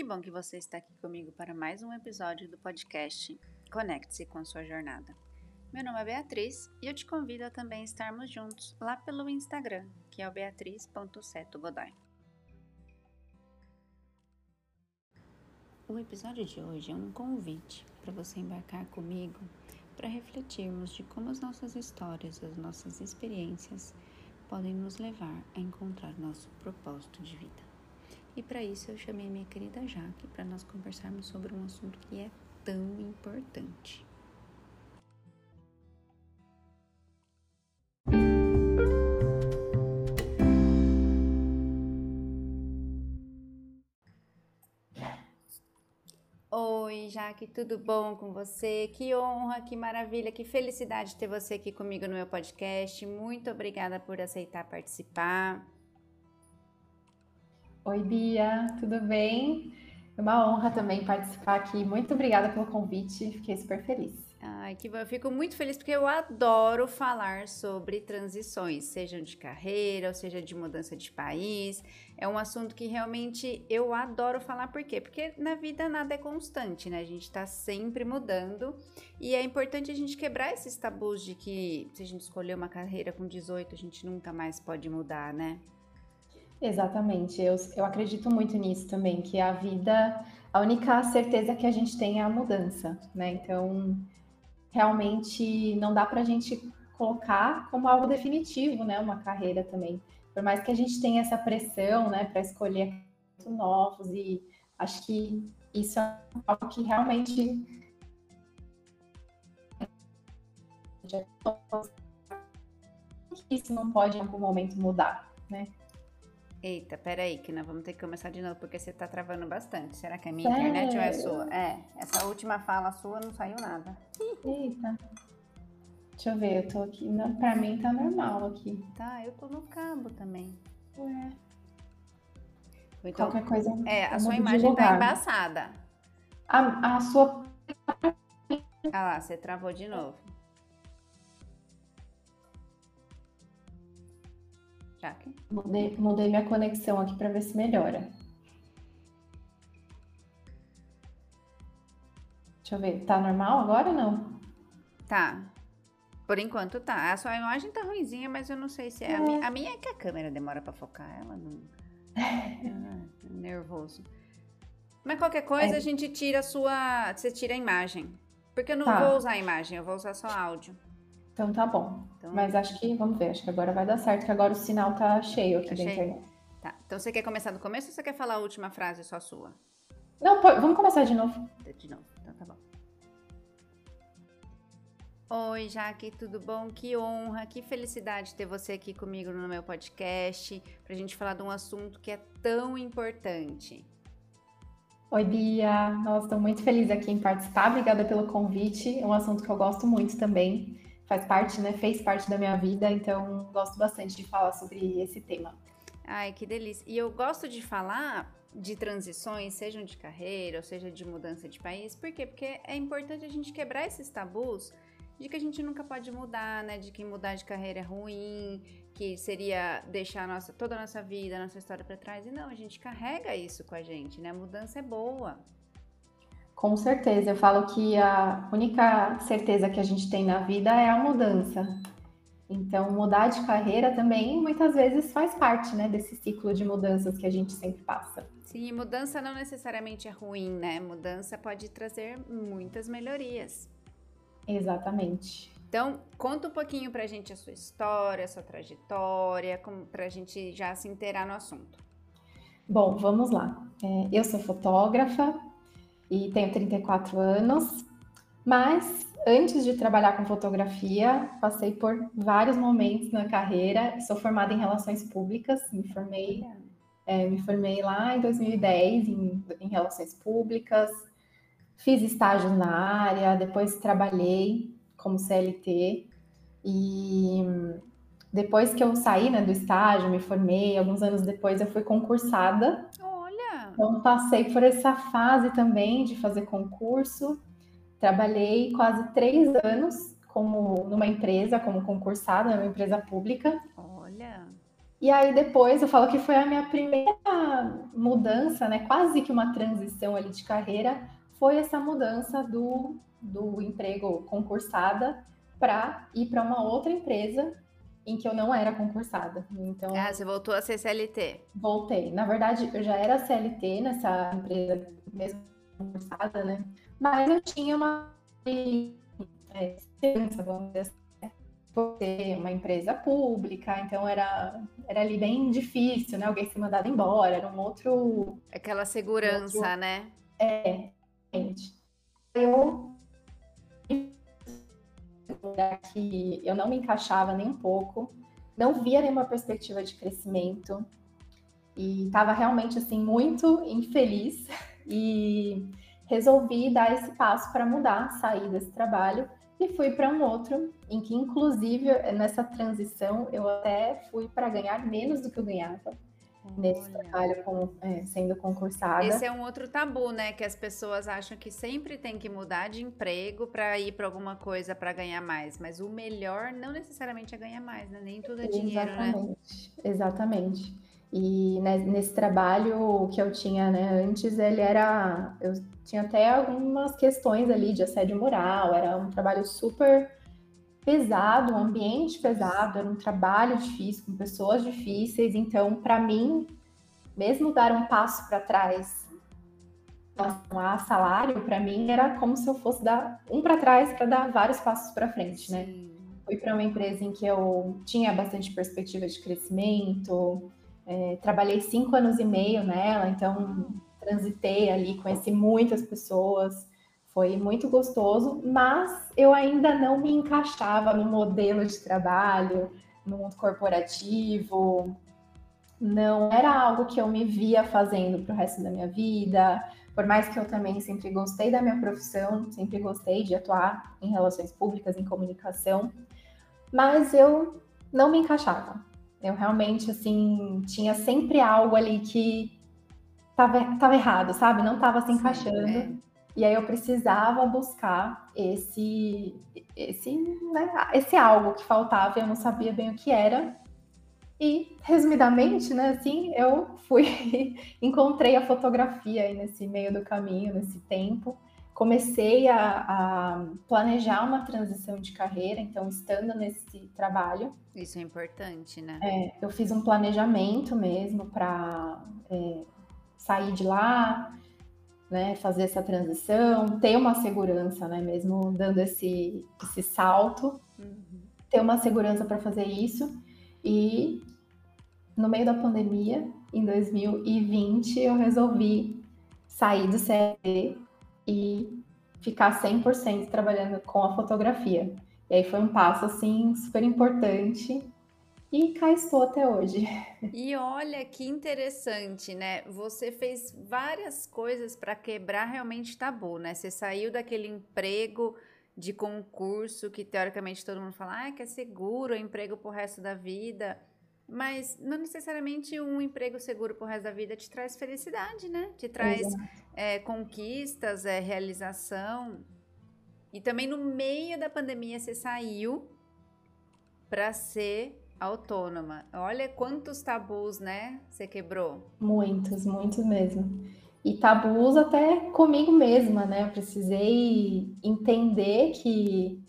Que bom que você está aqui comigo para mais um episódio do podcast Conecte-se com sua jornada. Meu nome é Beatriz e eu te convido a também estarmos juntos lá pelo Instagram, que é o beatriz.setogodoy. O episódio de hoje é um convite para você embarcar comigo para refletirmos de como as nossas histórias, as nossas experiências podem nos levar a encontrar nosso propósito de vida. E para isso eu chamei minha querida Jaque para nós conversarmos sobre um assunto que é tão importante. Oi, Jaque, tudo bom com você? Que honra, que maravilha, que felicidade ter você aqui comigo no meu podcast. Muito obrigada por aceitar participar. Oi, Bia, tudo bem? É uma honra também participar aqui. Muito obrigada pelo convite, fiquei super feliz. Ai, que bom. Eu fico muito feliz porque eu adoro falar sobre transições, sejam de carreira ou seja de mudança de país. É um assunto que realmente eu adoro falar, por quê? Porque na vida nada é constante, né? A gente tá sempre mudando e é importante a gente quebrar esses tabus de que se a gente escolher uma carreira com 18, a gente nunca mais pode mudar, né? Exatamente, eu, eu acredito muito nisso também, que a vida, a única certeza que a gente tem é a mudança, né? Então, realmente não dá para a gente colocar como algo definitivo, né? Uma carreira também. Por mais que a gente tenha essa pressão, né, para escolher novos, e acho que isso é algo que realmente isso não pode em algum momento mudar, né? Eita, peraí, que nós vamos ter que começar de novo, porque você tá travando bastante. Será que é minha Sério? internet ou é sua? É, essa última fala sua não saiu nada. Eita. Deixa eu ver, eu tô aqui. Não, pra mim tá normal aqui. Tá, eu tô no cabo também. Ué. Então, Qualquer coisa. É, a sua imagem tá embaçada. A, a sua. Ah lá, você travou de novo. Jaque? Mudei, mudei minha conexão aqui para ver se melhora. Deixa eu ver, tá normal agora ou não? Tá. Por enquanto tá. A sua imagem tá ruimzinha, mas eu não sei se é. é. A, minha, a minha é que a câmera demora para focar. Ela não. ah, nervoso. Mas qualquer coisa é. a gente tira a sua. Você tira a imagem. Porque eu não tá. vou usar a imagem, eu vou usar só áudio. Então tá bom. Então, Mas acho que, vamos ver, acho que agora vai dar certo, que agora o sinal tá cheio aqui tá da internet. Tá. Então você quer começar do começo ou você quer falar a última frase só sua? Não, pode, vamos começar de novo. De novo, então tá bom. Oi, Jaque, tudo bom? Que honra, que felicidade ter você aqui comigo no meu podcast pra gente falar de um assunto que é tão importante. Oi, Bia. Nossa, estou muito feliz aqui em participar. Obrigada pelo convite. É um assunto que eu gosto muito também faz parte, né? Fez parte da minha vida, então gosto bastante de falar sobre esse tema. Ai, que delícia. E eu gosto de falar de transições, sejam de carreira ou seja de mudança de país. Por quê? Porque é importante a gente quebrar esses tabus de que a gente nunca pode mudar, né? De que mudar de carreira é ruim, que seria deixar nossa, toda a nossa vida, a nossa história para trás. E não, a gente carrega isso com a gente, né? A mudança é boa. Com certeza, eu falo que a única certeza que a gente tem na vida é a mudança. Então, mudar de carreira também muitas vezes faz parte, né, desse ciclo de mudanças que a gente sempre passa. Sim, mudança não necessariamente é ruim, né? Mudança pode trazer muitas melhorias. Exatamente. Então, conta um pouquinho pra gente a sua história, a sua trajetória, como, pra gente já se inteirar no assunto. Bom, vamos lá. É, eu sou fotógrafa, e tenho 34 anos, mas antes de trabalhar com fotografia, passei por vários momentos na carreira. Sou formada em relações públicas, me formei, é, me formei lá em 2010 em, em relações públicas, fiz estágio na área, depois trabalhei como CLT e depois que eu saí né, do estágio, me formei, alguns anos depois eu fui concursada então, passei por essa fase também de fazer concurso. Trabalhei quase três anos como numa empresa, como concursada, numa empresa pública. Olha. E aí depois eu falo que foi a minha primeira mudança, né? Quase que uma transição ali de carreira, foi essa mudança do, do emprego concursada para ir para uma outra empresa em que eu não era concursada. Então, ah, você voltou a ser CLT? Voltei. Na verdade, eu já era CLT nessa empresa mesmo concursada, né? Mas eu tinha uma é, vamos dizer assim, né? por ser uma empresa pública, então era, era ali bem difícil, né? Alguém ser mandado embora, era um outro... Aquela segurança, outro... né? É, gente. Eu que eu não me encaixava nem um pouco, não via nenhuma perspectiva de crescimento e estava realmente assim muito infeliz e resolvi dar esse passo para mudar, sair desse trabalho e fui para um outro, em que inclusive nessa transição eu até fui para ganhar menos do que eu ganhava nesse trabalho com, é, sendo concursada. Esse é um outro tabu, né? Que as pessoas acham que sempre tem que mudar de emprego para ir para alguma coisa para ganhar mais. Mas o melhor não necessariamente é ganhar mais, né? Nem tudo é dinheiro, exatamente, né? Exatamente. E nesse trabalho que eu tinha né, antes, ele era. Eu tinha até algumas questões ali de assédio moral, era um trabalho super pesado, um ambiente pesado, era um trabalho difícil, com pessoas difíceis. Então, para mim, mesmo dar um passo para trás a salário, para mim era como se eu fosse dar um para trás para dar vários passos para frente, né? Fui para uma empresa em que eu tinha bastante perspectiva de crescimento, é, trabalhei cinco anos e meio nela, então transitei ali, conheci muitas pessoas, foi muito gostoso, mas eu ainda não me encaixava no modelo de trabalho, no mundo corporativo. Não era algo que eu me via fazendo para o resto da minha vida. Por mais que eu também sempre gostei da minha profissão, sempre gostei de atuar em relações públicas, em comunicação, mas eu não me encaixava. Eu realmente, assim, tinha sempre algo ali que estava errado, sabe? Não estava se encaixando. Sim, é. E aí eu precisava buscar esse, esse, né, esse algo que faltava, eu não sabia bem o que era. E, resumidamente, né, assim, eu fui, encontrei a fotografia aí nesse meio do caminho, nesse tempo. Comecei a, a planejar uma transição de carreira, então, estando nesse trabalho. Isso é importante, né? É, eu fiz um planejamento mesmo para é, sair de lá, né, fazer essa transição, ter uma segurança, né, mesmo dando esse, esse salto, uhum. ter uma segurança para fazer isso. E no meio da pandemia, em 2020, eu resolvi sair do CLT e ficar 100% trabalhando com a fotografia. E aí foi um passo assim super importante e cá estou até hoje. E olha que interessante, né? Você fez várias coisas para quebrar realmente tabu, né? Você saiu daquele emprego de concurso que teoricamente todo mundo fala ah, que é seguro, é emprego pro resto da vida. Mas não necessariamente um emprego seguro pro resto da vida te traz felicidade, né? Te traz é, conquistas, é, realização. E também no meio da pandemia você saiu para ser autônoma. Olha quantos tabus, né? Você quebrou. Muitos, muitos mesmo. E tabus até comigo mesma, né? Eu precisei entender que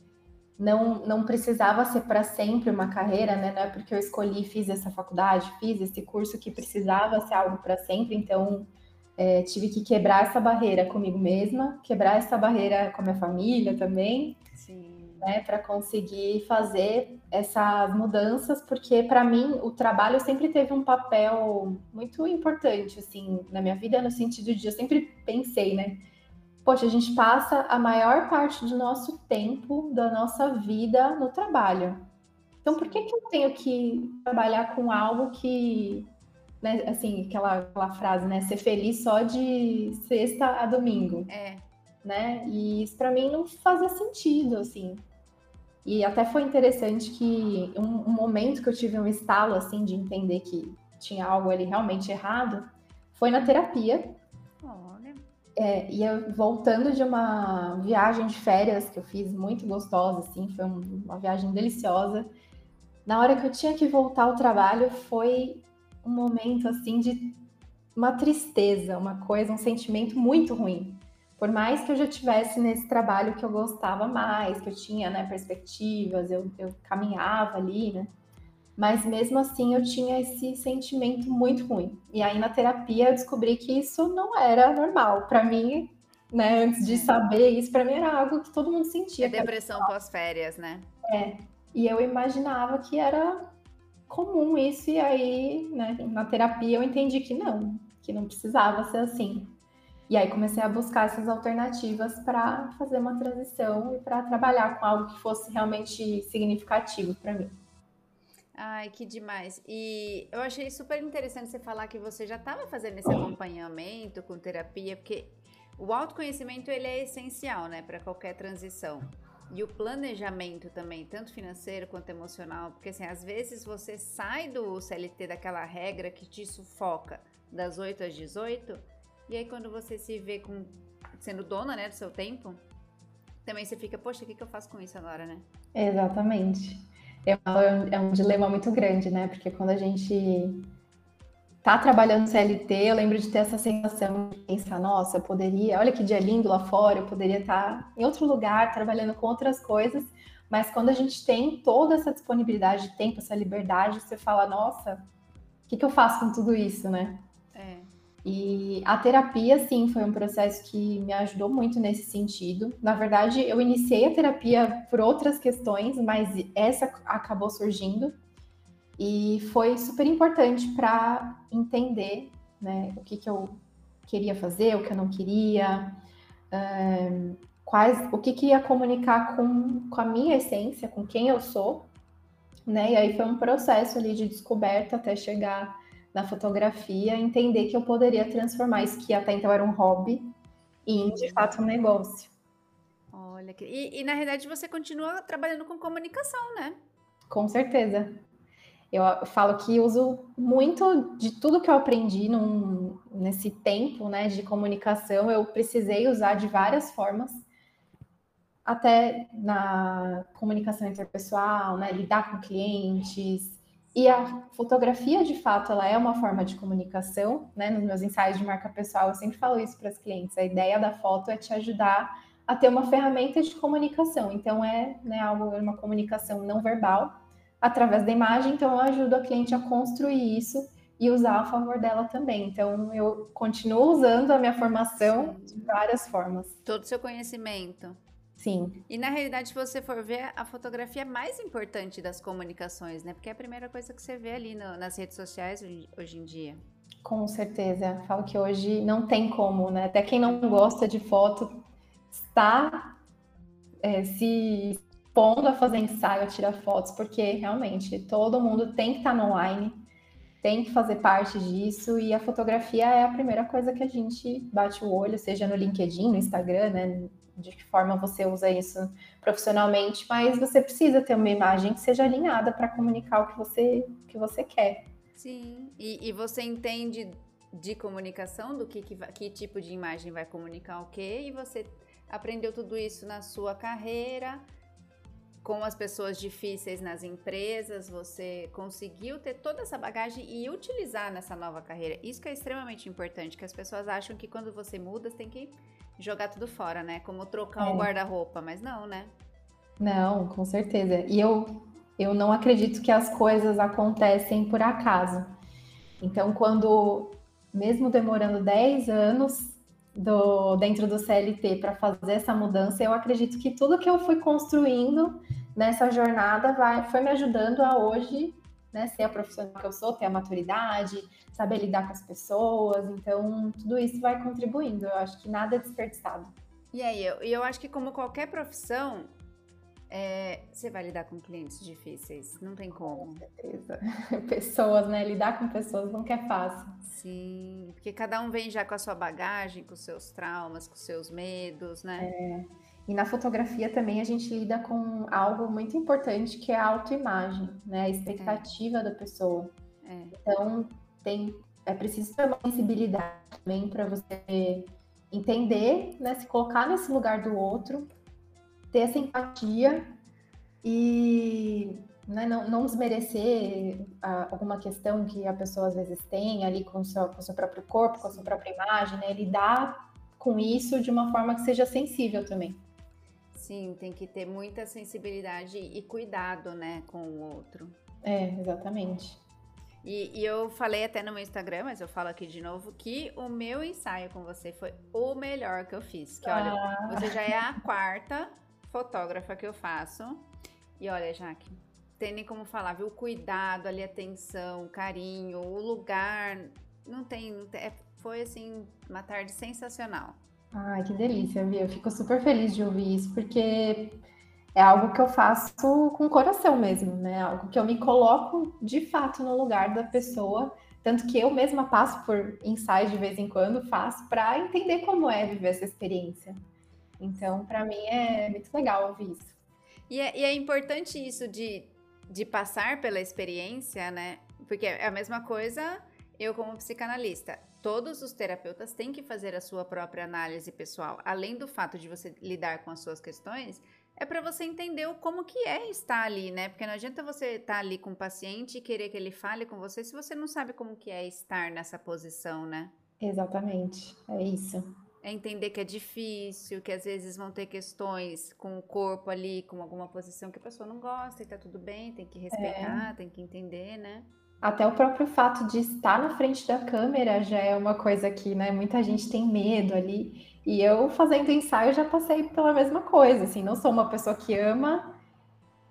não, não precisava ser para sempre uma carreira, né? Não é porque eu escolhi, fiz essa faculdade, fiz esse curso que precisava ser algo para sempre. Então, é, tive que quebrar essa barreira comigo mesma, quebrar essa barreira com a minha família também. Sim né, para conseguir fazer essas mudanças, porque para mim o trabalho sempre teve um papel muito importante assim na minha vida, no sentido de eu sempre pensei, né? Poxa, a gente passa a maior parte do nosso tempo, da nossa vida no trabalho. Então, por que, que eu tenho que trabalhar com algo que, né, assim, aquela, aquela frase, né, ser feliz só de sexta a domingo? É. Né? E isso para mim não fazia sentido, assim. E até foi interessante que um, um, momento que eu tive um estalo assim de entender que tinha algo ali realmente errado foi na terapia. Olha. É, e eu voltando de uma viagem de férias que eu fiz muito gostosa, assim, foi um, uma viagem deliciosa. na hora que eu tinha que voltar ao trabalho, foi um momento assim de uma tristeza, uma coisa, um sentimento muito ruim. Por mais que eu já tivesse nesse trabalho que eu gostava mais, que eu tinha né, perspectivas, eu, eu caminhava ali, né? Mas mesmo assim eu tinha esse sentimento muito ruim. E aí na terapia eu descobri que isso não era normal. Para mim, né, antes de é. saber isso, para mim era algo que todo mundo sentia. É depressão pós-férias, né? É. E eu imaginava que era comum isso, e aí, né, na terapia eu entendi que não, que não precisava ser assim. E aí comecei a buscar essas alternativas para fazer uma transição e para trabalhar com algo que fosse realmente significativo para mim. Ai, que demais. E eu achei super interessante você falar que você já estava fazendo esse acompanhamento com terapia, porque o autoconhecimento ele é essencial, né, para qualquer transição. E o planejamento também, tanto financeiro quanto emocional, porque assim, às vezes você sai do CLT daquela regra que te sufoca das 8 às 18, e aí quando você se vê com sendo dona, né, do seu tempo, também você fica, poxa, o que, que eu faço com isso agora, né? Exatamente. É um, é um dilema muito grande, né? Porque quando a gente tá trabalhando CLT, eu lembro de ter essa sensação de pensar, nossa, eu poderia, olha que dia lindo lá fora, eu poderia estar tá em outro lugar, trabalhando com outras coisas, mas quando a gente tem toda essa disponibilidade de tempo, essa liberdade, você fala, nossa, o que, que eu faço com tudo isso, né? E a terapia, sim, foi um processo que me ajudou muito nesse sentido. Na verdade, eu iniciei a terapia por outras questões, mas essa acabou surgindo. E foi super importante para entender né, o que, que eu queria fazer, o que eu não queria, um, quais, o que, que ia comunicar com, com a minha essência, com quem eu sou. Né? E aí foi um processo ali de descoberta até chegar na fotografia, entender que eu poderia transformar isso que até então era um hobby em de fato um negócio. Olha, e, e na realidade você continua trabalhando com comunicação, né? Com certeza. Eu falo que uso muito de tudo que eu aprendi num, nesse tempo né, de comunicação, eu precisei usar de várias formas, até na comunicação interpessoal, né, lidar com clientes. E a fotografia, de fato, ela é uma forma de comunicação. Né? Nos meus ensaios de marca pessoal, eu sempre falo isso para as clientes. A ideia da foto é te ajudar a ter uma ferramenta de comunicação. Então, é né, algo, uma comunicação não verbal através da imagem, então eu ajudo a cliente a construir isso e usar a favor dela também. Então eu continuo usando a minha formação de várias formas. Todo o seu conhecimento. Sim. E na realidade, se você for ver, a fotografia é mais importante das comunicações, né? Porque é a primeira coisa que você vê ali no, nas redes sociais hoje, hoje em dia. Com certeza. Falo que hoje não tem como, né? Até quem não gosta de foto está é, se pondo a fazer ensaio, a tirar fotos, porque realmente todo mundo tem que estar no online, tem que fazer parte disso, e a fotografia é a primeira coisa que a gente bate o olho, seja no LinkedIn, no Instagram, né? De que forma você usa isso profissionalmente, mas você precisa ter uma imagem que seja alinhada para comunicar o que você, que você quer. Sim, e, e você entende de comunicação, do que, que, que tipo de imagem vai comunicar o quê, e você aprendeu tudo isso na sua carreira, com as pessoas difíceis nas empresas, você conseguiu ter toda essa bagagem e utilizar nessa nova carreira. Isso que é extremamente importante, que as pessoas acham que quando você muda, você tem que jogar tudo fora, né? Como trocar é. o guarda-roupa, mas não, né? Não, com certeza. E eu, eu não acredito que as coisas acontecem por acaso. Então, quando, mesmo demorando 10 anos do, dentro do CLT para fazer essa mudança, eu acredito que tudo que eu fui construindo nessa jornada vai, foi me ajudando a hoje né, ser a profissional que eu sou, ter a maturidade, saber lidar com as pessoas. Então, tudo isso vai contribuindo. Eu acho que nada é desperdiçado. E aí, eu, eu acho que como qualquer profissão, é, você vai lidar com clientes difíceis, não tem como. Com certeza. Pessoas, né? Lidar com pessoas nunca é fácil. Sim, porque cada um vem já com a sua bagagem, com seus traumas, com seus medos, né? É. E na fotografia também a gente lida com algo muito importante que é a autoimagem, né? A expectativa é. da pessoa. É. Então, tem, é preciso ter uma sensibilidade também para você entender, né? Se colocar nesse lugar do outro ter essa empatia e né, não, não desmerecer a, alguma questão que a pessoa às vezes tem ali com o seu, com o seu próprio corpo, com a sua própria imagem, né? Lidar com isso de uma forma que seja sensível também. Sim, tem que ter muita sensibilidade e cuidado, né, com o outro. É, exatamente. E, e, eu falei até no meu Instagram, mas eu falo aqui de novo, que o meu ensaio com você foi o melhor que eu fiz. Que olha, ah. você já é a quarta fotógrafa que eu faço. E olha, Jaque, tem nem como falar, viu? O cuidado ali, atenção, carinho, o lugar. Não tem. Não tem é, foi assim, uma tarde sensacional. Ai, que delícia, viu? Eu fico super feliz de ouvir isso, porque é algo que eu faço com o coração mesmo, né? Algo que eu me coloco de fato no lugar da pessoa, tanto que eu mesma passo por ensaios de vez em quando, faço para entender como é viver essa experiência. Então, para mim é muito legal ouvir isso. E é, e é importante isso de, de passar pela experiência, né? Porque é a mesma coisa eu como psicanalista. Todos os terapeutas têm que fazer a sua própria análise pessoal. Além do fato de você lidar com as suas questões, é para você entender como que é estar ali, né? Porque não adianta você estar ali com o paciente e querer que ele fale com você se você não sabe como que é estar nessa posição, né? Exatamente, é isso. É entender que é difícil, que às vezes vão ter questões com o corpo ali, com alguma posição que a pessoa não gosta e tá tudo bem, tem que respeitar, é. tem que entender, né? Até o próprio fato de estar na frente da câmera já é uma coisa que, né, muita gente tem medo ali. E eu fazendo ensaio já passei pela mesma coisa, assim, não sou uma pessoa que ama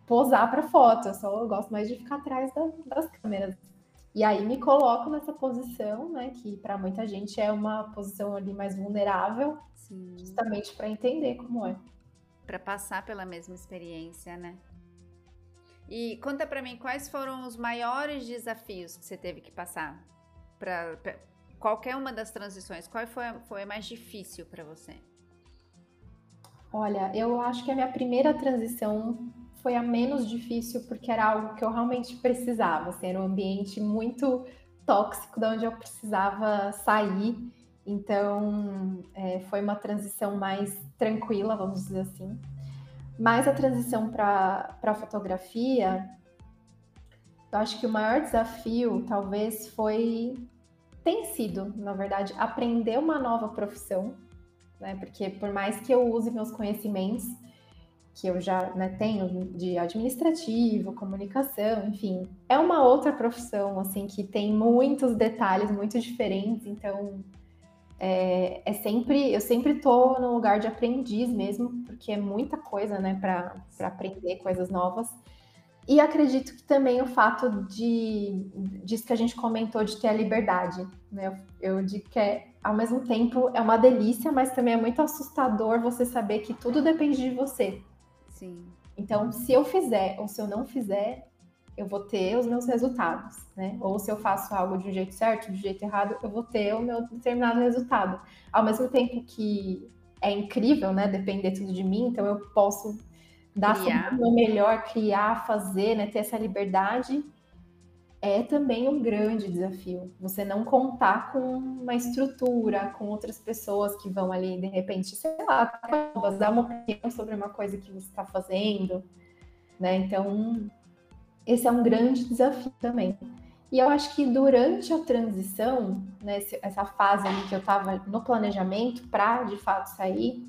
posar para foto, eu só gosto mais de ficar atrás da, das câmeras. E aí me coloco nessa posição, né, que para muita gente é uma posição ali mais vulnerável, Sim. justamente para entender como é. Para passar pela mesma experiência, né? E conta para mim quais foram os maiores desafios que você teve que passar para qualquer uma das transições. Qual foi, foi mais difícil para você? Olha, eu acho que a minha primeira transição foi a menos difícil porque era algo que eu realmente precisava. Assim, era um ambiente muito tóxico, de onde eu precisava sair. Então, é, foi uma transição mais tranquila, vamos dizer assim. Mas a transição para a fotografia, eu acho que o maior desafio talvez foi, tem sido, na verdade, aprender uma nova profissão, né? Porque por mais que eu use meus conhecimentos, que eu já né, tenho de administrativo, comunicação, enfim, é uma outra profissão, assim, que tem muitos detalhes muito diferentes, então é, é, sempre, eu sempre tô no lugar de aprendiz mesmo, porque é muita coisa, né, para aprender coisas novas. E acredito que também o fato de disso que a gente comentou de ter a liberdade, né? Eu, digo que é, ao mesmo tempo é uma delícia, mas também é muito assustador você saber que tudo depende de você. Sim. Então, se eu fizer ou se eu não fizer, eu vou ter os meus resultados, né? Ou se eu faço algo de um jeito certo, de um jeito errado, eu vou ter o meu determinado resultado. Ao mesmo tempo que é incrível, né? Depender tudo de mim, então eu posso dar o meu melhor, criar, fazer, né? Ter essa liberdade. É também um grande desafio. Você não contar com uma estrutura, com outras pessoas que vão ali, de repente, sei lá, dar uma opinião sobre uma coisa que você está fazendo, né? Então, esse é um grande desafio também. E eu acho que durante a transição, né, essa fase ali que eu estava no planejamento para de fato sair,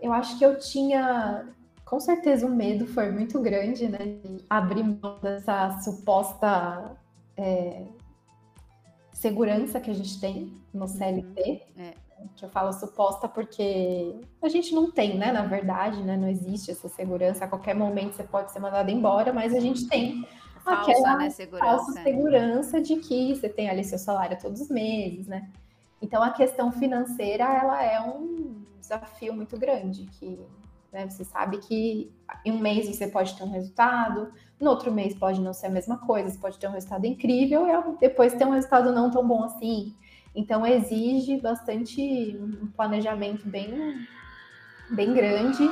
eu acho que eu tinha, com certeza, o medo foi muito grande, né, de abrir mão dessa suposta é, segurança que a gente tem no CLT. Uhum. É que eu falo suposta porque a gente não tem, né? Na verdade, né? Não existe essa segurança. A qualquer momento você pode ser mandado embora, mas a gente tem falsa, aquela né, segurança. falsa segurança de que você tem ali seu salário todos os meses, né? Então a questão financeira ela é um desafio muito grande que né, você sabe que em um mês você pode ter um resultado, no outro mês pode não ser a mesma coisa, você pode ter um resultado incrível e depois ter um resultado não tão bom assim. Então exige bastante um planejamento bem, bem grande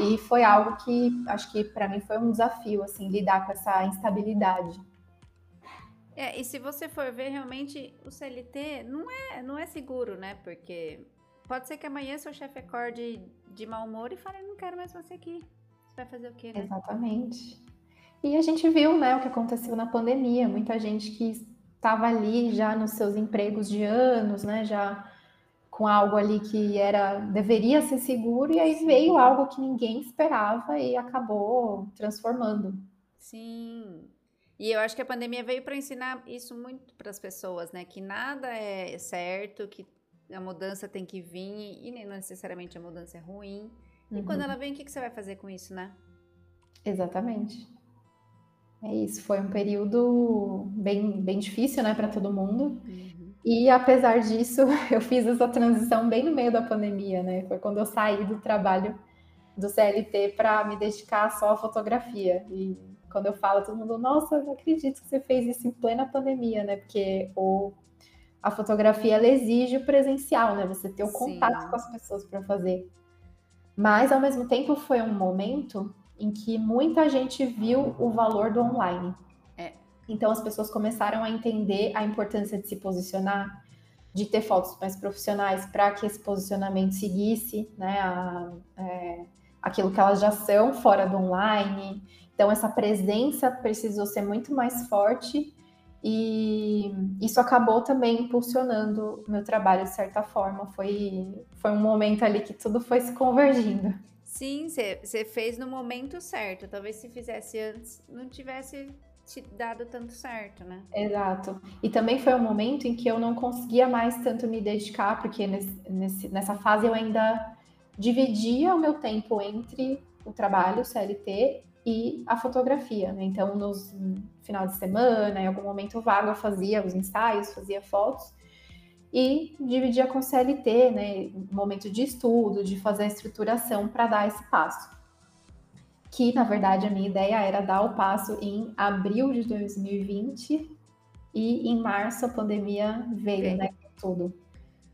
e foi algo que acho que para mim foi um desafio assim lidar com essa instabilidade. É, e se você for ver realmente o CLT não é não é seguro, né? Porque pode ser que amanhã seu chefe acorde de mau humor e fale não quero mais você aqui. vai fazer o quê, né? Exatamente. E a gente viu, né, o que aconteceu na pandemia, muita gente que estava ali já nos seus empregos de anos, né, já com algo ali que era deveria ser seguro e aí veio algo que ninguém esperava e acabou transformando. Sim. E eu acho que a pandemia veio para ensinar isso muito para as pessoas, né? Que nada é certo, que a mudança tem que vir e nem necessariamente a mudança é ruim. E quando uhum. ela vem, o que, que você vai fazer com isso, né? Exatamente. É isso. Foi um período bem, bem difícil, né, para todo mundo. Uhum. E apesar disso, eu fiz essa transição bem no meio da pandemia, né? Foi quando eu saí do trabalho do CLT para me dedicar só à fotografia. E quando eu falo, todo mundo, nossa, não acredito que você fez isso em plena pandemia, né? Porque o, a fotografia ela exige o presencial, né? Você ter o contato Sim. com as pessoas para fazer. Mas ao mesmo tempo foi um momento em que muita gente viu o valor do online. É. Então as pessoas começaram a entender a importância de se posicionar, de ter fotos mais profissionais para que esse posicionamento seguisse, né, a, é, aquilo que elas já são fora do online. Então essa presença precisou ser muito mais forte e isso acabou também impulsionando o meu trabalho de certa forma. Foi, foi um momento ali que tudo foi se convergindo. Sim, você fez no momento certo. Talvez se fizesse antes, não tivesse te dado tanto certo, né? Exato. E também foi um momento em que eu não conseguia mais tanto me dedicar, porque nesse, nessa fase eu ainda dividia o meu tempo entre o trabalho, CLT, e a fotografia. Né? Então, nos final de semana, em algum momento vago, eu fazia os ensaios, fazia fotos e dividia com CLT, né, momento de estudo, de fazer a estruturação para dar esse passo. Que, na verdade, a minha ideia era dar o passo em abril de 2020 e em março a pandemia veio, né, tudo.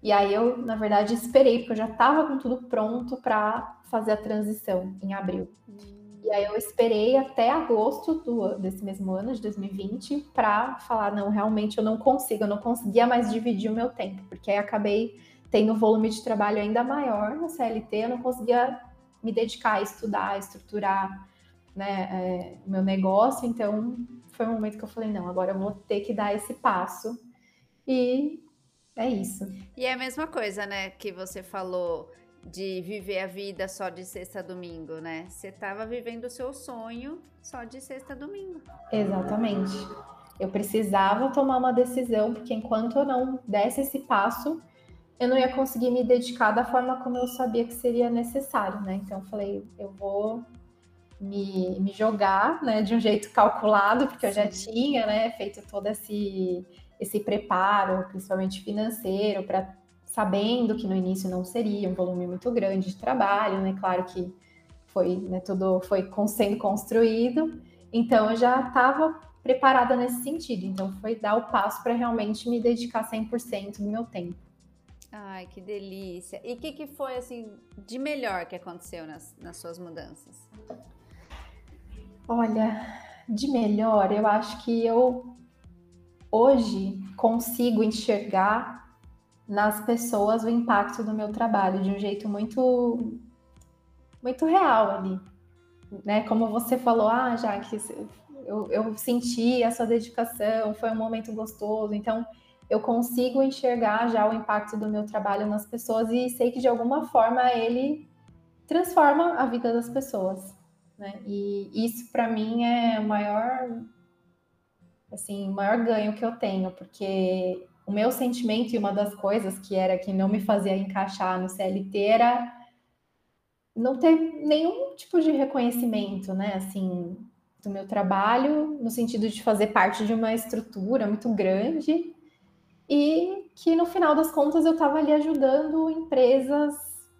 E aí eu, na verdade, esperei, porque eu já estava com tudo pronto para fazer a transição em abril. Hum. E aí eu esperei até agosto do, desse mesmo ano, de 2020, para falar, não, realmente eu não consigo, eu não conseguia mais dividir o meu tempo, porque aí acabei tendo um volume de trabalho ainda maior no CLT, eu não conseguia me dedicar a estudar, a estruturar né, é, meu negócio, então foi um momento que eu falei, não, agora eu vou ter que dar esse passo. E é isso. E é a mesma coisa, né, que você falou de viver a vida só de sexta a domingo, né? Você estava vivendo o seu sonho só de sexta a domingo. Exatamente. Eu precisava tomar uma decisão, porque enquanto eu não desse esse passo, eu não ia conseguir me dedicar da forma como eu sabia que seria necessário, né? Então eu falei, eu vou me, me jogar, né, de um jeito calculado, porque eu já tinha, né, feito todo esse esse preparo, principalmente financeiro, para sabendo que no início não seria um volume muito grande de trabalho, né? Claro que foi, né, tudo foi sendo construído, então eu já estava preparada nesse sentido, então foi dar o passo para realmente me dedicar 100% do meu tempo. Ai, que delícia! E o que, que foi, assim, de melhor que aconteceu nas, nas suas mudanças? Olha, de melhor, eu acho que eu hoje consigo enxergar nas pessoas o impacto do meu trabalho de um jeito muito muito real ali, né? Como você falou, ah, já que eu, eu senti essa dedicação, foi um momento gostoso, então eu consigo enxergar já o impacto do meu trabalho nas pessoas e sei que de alguma forma ele transforma a vida das pessoas, né? E isso para mim é o maior assim, o maior ganho que eu tenho, porque o meu sentimento e uma das coisas que era que não me fazia encaixar no CLT era não ter nenhum tipo de reconhecimento, né, assim, do meu trabalho, no sentido de fazer parte de uma estrutura muito grande e que no final das contas eu estava ali ajudando empresas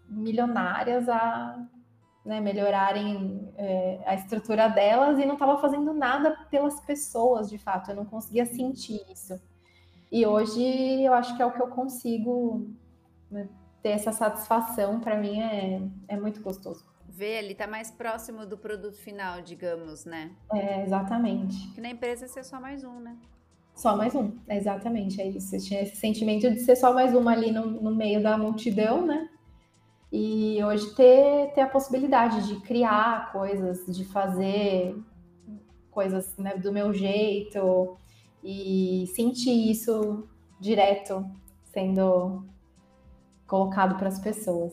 milionárias a né, melhorarem é, a estrutura delas e não estava fazendo nada pelas pessoas, de fato, eu não conseguia sentir isso. E hoje eu acho que é o que eu consigo né, ter essa satisfação, para mim é, é muito gostoso. Ver, ele tá mais próximo do produto final, digamos, né? É, exatamente. Que na empresa ser só mais um, né? Só mais um, exatamente, é isso. Eu tinha esse sentimento de ser só mais uma ali no, no meio da multidão, né? e hoje ter, ter a possibilidade de criar coisas, de fazer coisas né, do meu jeito e sentir isso direto sendo colocado para as pessoas.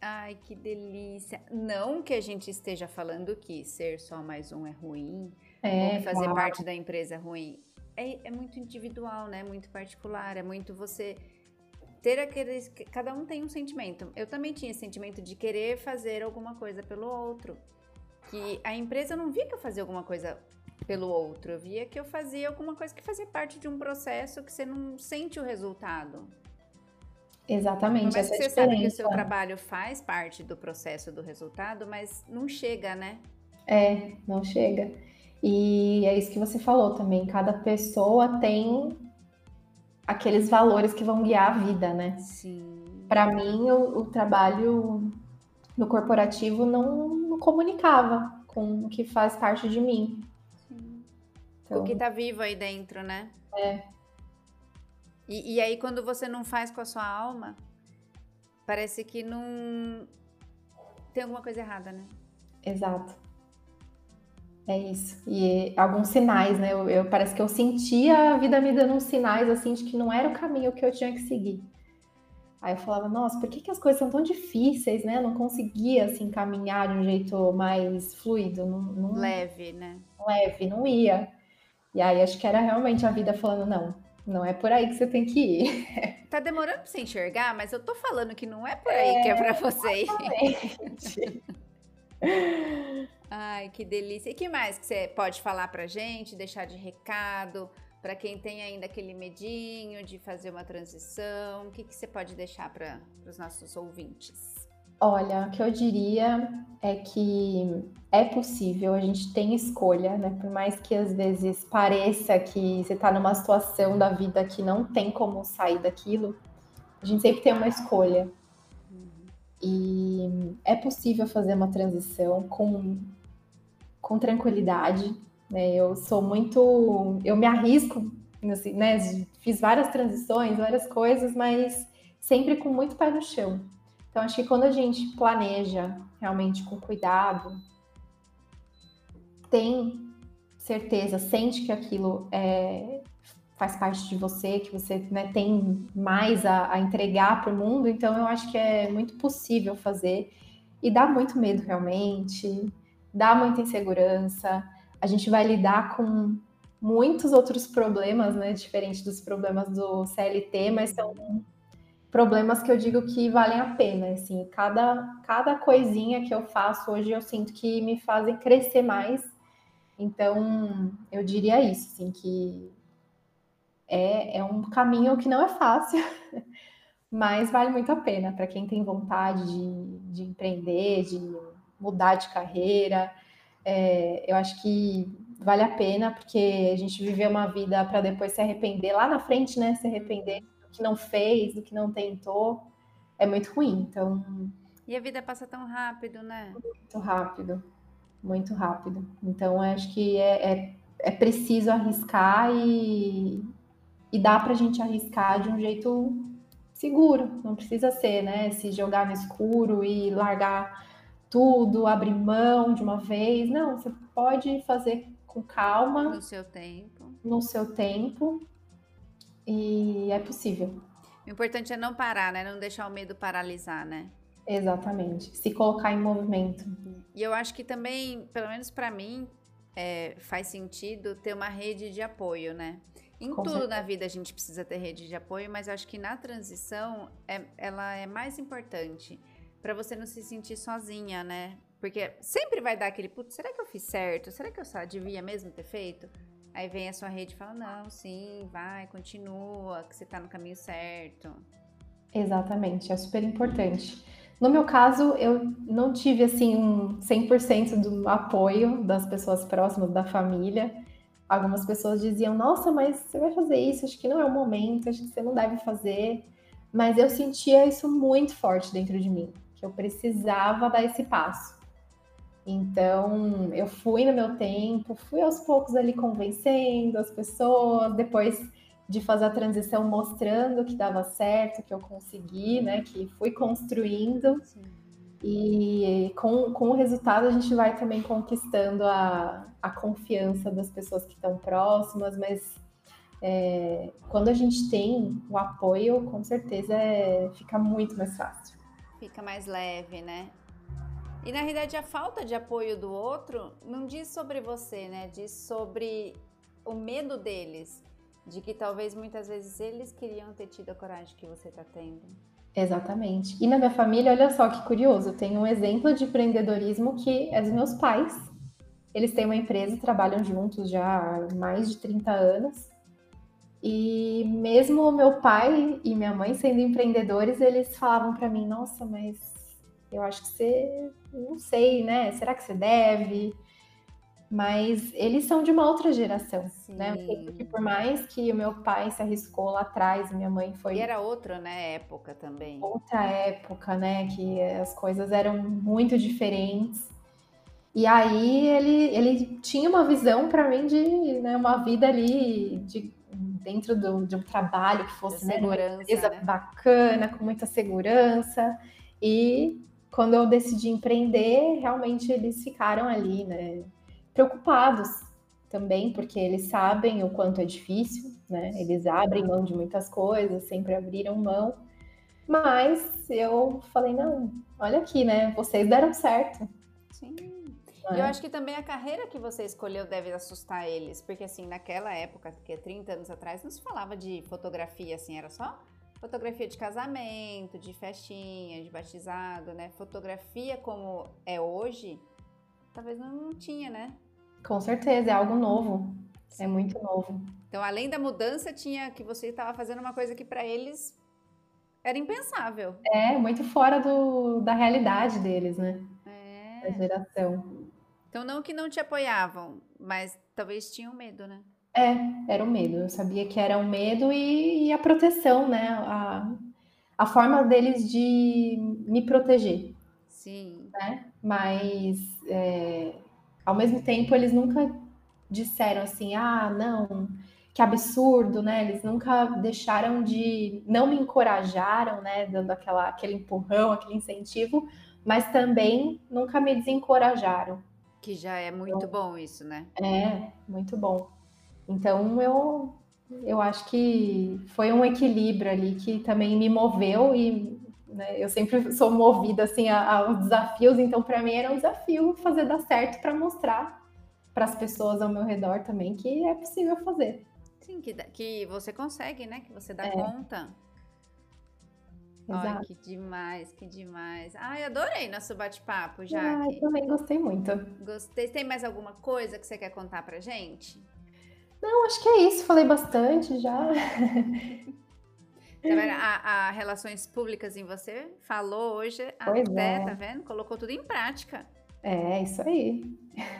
Ai, que delícia! Não que a gente esteja falando que ser só mais um é ruim, é, ou fazer claro. parte da empresa é ruim. É, é muito individual, né? Muito particular. É muito você ter aqueles. Cada um tem um sentimento. Eu também tinha esse sentimento de querer fazer alguma coisa pelo outro. Que a empresa não via que eu fazia alguma coisa pelo outro, eu via que eu fazia alguma coisa que fazia parte de um processo que você não sente o resultado. Exatamente. Mas você sabe que o seu trabalho faz parte do processo do resultado, mas não chega, né? É, não chega. E é isso que você falou também. Cada pessoa tem aqueles valores que vão guiar a vida, né? Sim. Para mim, o, o, trabalho no corporativo não, não, comunicava com o que faz parte de mim. Então, o que tá vivo aí dentro, né? É. E, e aí, quando você não faz com a sua alma, parece que não. Tem alguma coisa errada, né? Exato. É isso. E alguns sinais, né? Eu, eu, parece que eu sentia a vida me dando uns sinais assim de que não era o caminho que eu tinha que seguir. Aí eu falava, nossa, por que, que as coisas são tão difíceis, né? Eu não conseguia assim caminhar de um jeito mais fluido, não, não... leve, né? Leve, não ia. E aí acho que era realmente a vida falando, não, não é por aí que você tem que ir. Tá demorando pra você enxergar, mas eu tô falando que não é por aí é, que é pra você ir. Ai, que delícia. E que mais que você pode falar pra gente, deixar de recado, para quem tem ainda aquele medinho de fazer uma transição? O que, que você pode deixar para os nossos ouvintes? Olha, o que eu diria é que é possível, a gente tem escolha, né? Por mais que às vezes pareça que você está numa situação da vida que não tem como sair daquilo, a gente sempre tem uma escolha. E é possível fazer uma transição com, com tranquilidade. Né? Eu sou muito. Eu me arrisco, assim, né? Fiz várias transições, várias coisas, mas sempre com muito pé no chão. Então, acho que quando a gente planeja realmente com cuidado, tem certeza, sente que aquilo é, faz parte de você, que você né, tem mais a, a entregar para o mundo, então eu acho que é muito possível fazer. E dá muito medo realmente, dá muita insegurança. A gente vai lidar com muitos outros problemas, né? Diferente dos problemas do CLT, mas são problemas que eu digo que valem a pena, assim, cada, cada coisinha que eu faço hoje eu sinto que me fazem crescer mais, então eu diria isso, assim, que é, é um caminho que não é fácil, mas vale muito a pena para quem tem vontade de, de empreender, de mudar de carreira, é, eu acho que vale a pena, porque a gente viver uma vida para depois se arrepender lá na frente, né, se arrepender que não fez, do que não tentou, é muito ruim. Então. E a vida passa tão rápido, né? Muito rápido, muito rápido. Então, acho que é, é, é preciso arriscar e, e dá para a gente arriscar de um jeito seguro. Não precisa ser, né? Se jogar no escuro e largar tudo, abrir mão de uma vez. Não, você pode fazer com calma. No seu tempo. No seu tempo e é possível. O importante é não parar, né? Não deixar o medo paralisar, né? Exatamente. Se colocar em movimento. E eu acho que também, pelo menos para mim, é, faz sentido ter uma rede de apoio, né? Em Com tudo certeza. na vida a gente precisa ter rede de apoio, mas eu acho que na transição é, ela é mais importante para você não se sentir sozinha, né? Porque sempre vai dar aquele, putz, será que eu fiz certo? Será que eu só devia mesmo ter feito? Aí vem a sua rede e fala: não, sim, vai, continua, que você está no caminho certo. Exatamente, é super importante. No meu caso, eu não tive assim um 100% do apoio das pessoas próximas, da família. Algumas pessoas diziam: "Nossa, mas você vai fazer isso? Acho que não é o momento, acho que você não deve fazer". Mas eu sentia isso muito forte dentro de mim, que eu precisava dar esse passo. Então, eu fui no meu tempo, fui aos poucos ali convencendo as pessoas, depois de fazer a transição mostrando que dava certo, que eu consegui, né? Que fui construindo. E com, com o resultado a gente vai também conquistando a, a confiança das pessoas que estão próximas, mas é, quando a gente tem o apoio, com certeza é, fica muito mais fácil. Fica mais leve, né? E na realidade a falta de apoio do outro não diz sobre você, né? Diz sobre o medo deles, de que talvez muitas vezes eles queriam ter tido a coragem que você está tendo. Exatamente. E na minha família, olha só que curioso, tem um exemplo de empreendedorismo que é dos meus pais. Eles têm uma empresa, trabalham juntos já há mais de 30 anos. E mesmo meu pai e minha mãe sendo empreendedores, eles falavam para mim: "Nossa, mas eu acho que você não sei, né? Será que você deve?" Mas eles são de uma outra geração, Sim. né? Porque por mais que o meu pai se arriscou lá atrás, minha mãe foi. E era outra, né? Época também. Outra época, né? Que as coisas eram muito diferentes. E aí ele, ele tinha uma visão para mim de né, uma vida ali de, dentro do, de um trabalho que fosse né, uma empresa né? bacana, com muita segurança. E quando eu decidi empreender, realmente eles ficaram ali, né? preocupados também, porque eles sabem o quanto é difícil, né? Eles abrem mão de muitas coisas, sempre abriram mão. Mas eu falei, não, olha aqui, né? Vocês deram certo. Sim. É? Eu acho que também a carreira que você escolheu deve assustar eles, porque assim, naquela época, que é 30 anos atrás, não se falava de fotografia, assim, era só fotografia de casamento, de festinha, de batizado, né? Fotografia como é hoje, talvez não, tinha, né? Com certeza, é algo novo. É muito novo. Então, além da mudança, tinha que você estava fazendo uma coisa que para eles era impensável. É, muito fora do, da realidade deles, né? É. Da geração. Então, não que não te apoiavam, mas talvez tinham medo, né? É, era o medo. Eu sabia que era o um medo e, e, a proteção, né? A, a forma deles de me proteger. Sim. Né? Mas é, ao mesmo tempo, eles nunca disseram assim, ah, não, que absurdo, né? Eles nunca deixaram de, não me encorajaram, né? Dando aquela, aquele empurrão, aquele incentivo, mas também nunca me desencorajaram. Que já é muito então, bom isso, né? É, muito bom. Então eu, eu acho que foi um equilíbrio ali que também me moveu e né? Eu sempre sou movida assim aos desafios, então para mim era um desafio fazer dar certo para mostrar para as pessoas ao meu redor também que é possível fazer. Sim, que, que você consegue, né? Que você dá é. conta. Exato. Ai, que demais, que demais. Ai, adorei nosso bate-papo, já. Ai, também gostei muito. Gostei. Tem mais alguma coisa que você quer contar pra gente? Não, acho que é isso. Falei bastante já. Tá a, a, relações públicas em você falou hoje pois até, é. tá vendo? Colocou tudo em prática. É, isso aí.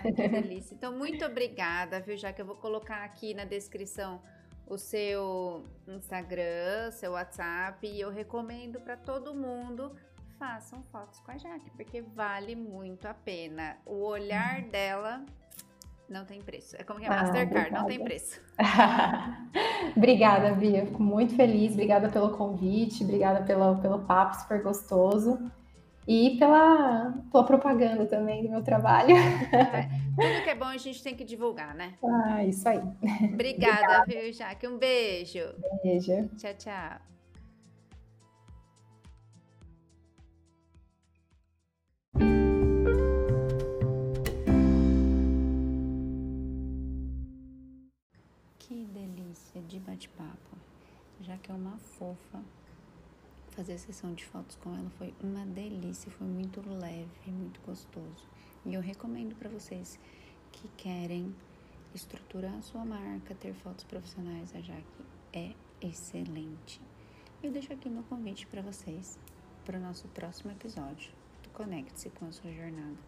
É, que delícia. Então, muito obrigada, viu? Já que eu vou colocar aqui na descrição o seu Instagram, seu WhatsApp, e eu recomendo para todo mundo façam fotos com a Jaque, porque vale muito a pena. O olhar uhum. dela não tem preço. É como que é ah, Mastercard, não tem preço. obrigada, Bia. Fico muito feliz. Obrigada pelo convite, obrigada pelo, pelo papo super gostoso. E pela, pela propaganda também do meu trabalho. É, tudo que é bom a gente tem que divulgar, né? Ah, isso aí. Obrigada, Obrigada. viu, Jaque? Um beijo. Beijo. Tchau, tchau. De bate-papo, já que é uma fofa. Fazer a sessão de fotos com ela foi uma delícia, foi muito leve, muito gostoso. E eu recomendo para vocês que querem estruturar a sua marca, ter fotos profissionais, a Jaque é excelente. Eu deixo aqui meu convite para vocês para o nosso próximo episódio do Conecte-se com a sua jornada.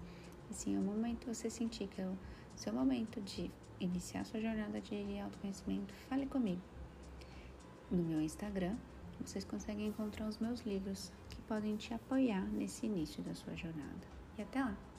E sim, é o momento você sentir que é o seu momento de iniciar sua jornada de autoconhecimento, fale comigo. No meu Instagram, vocês conseguem encontrar os meus livros que podem te apoiar nesse início da sua jornada. E até lá!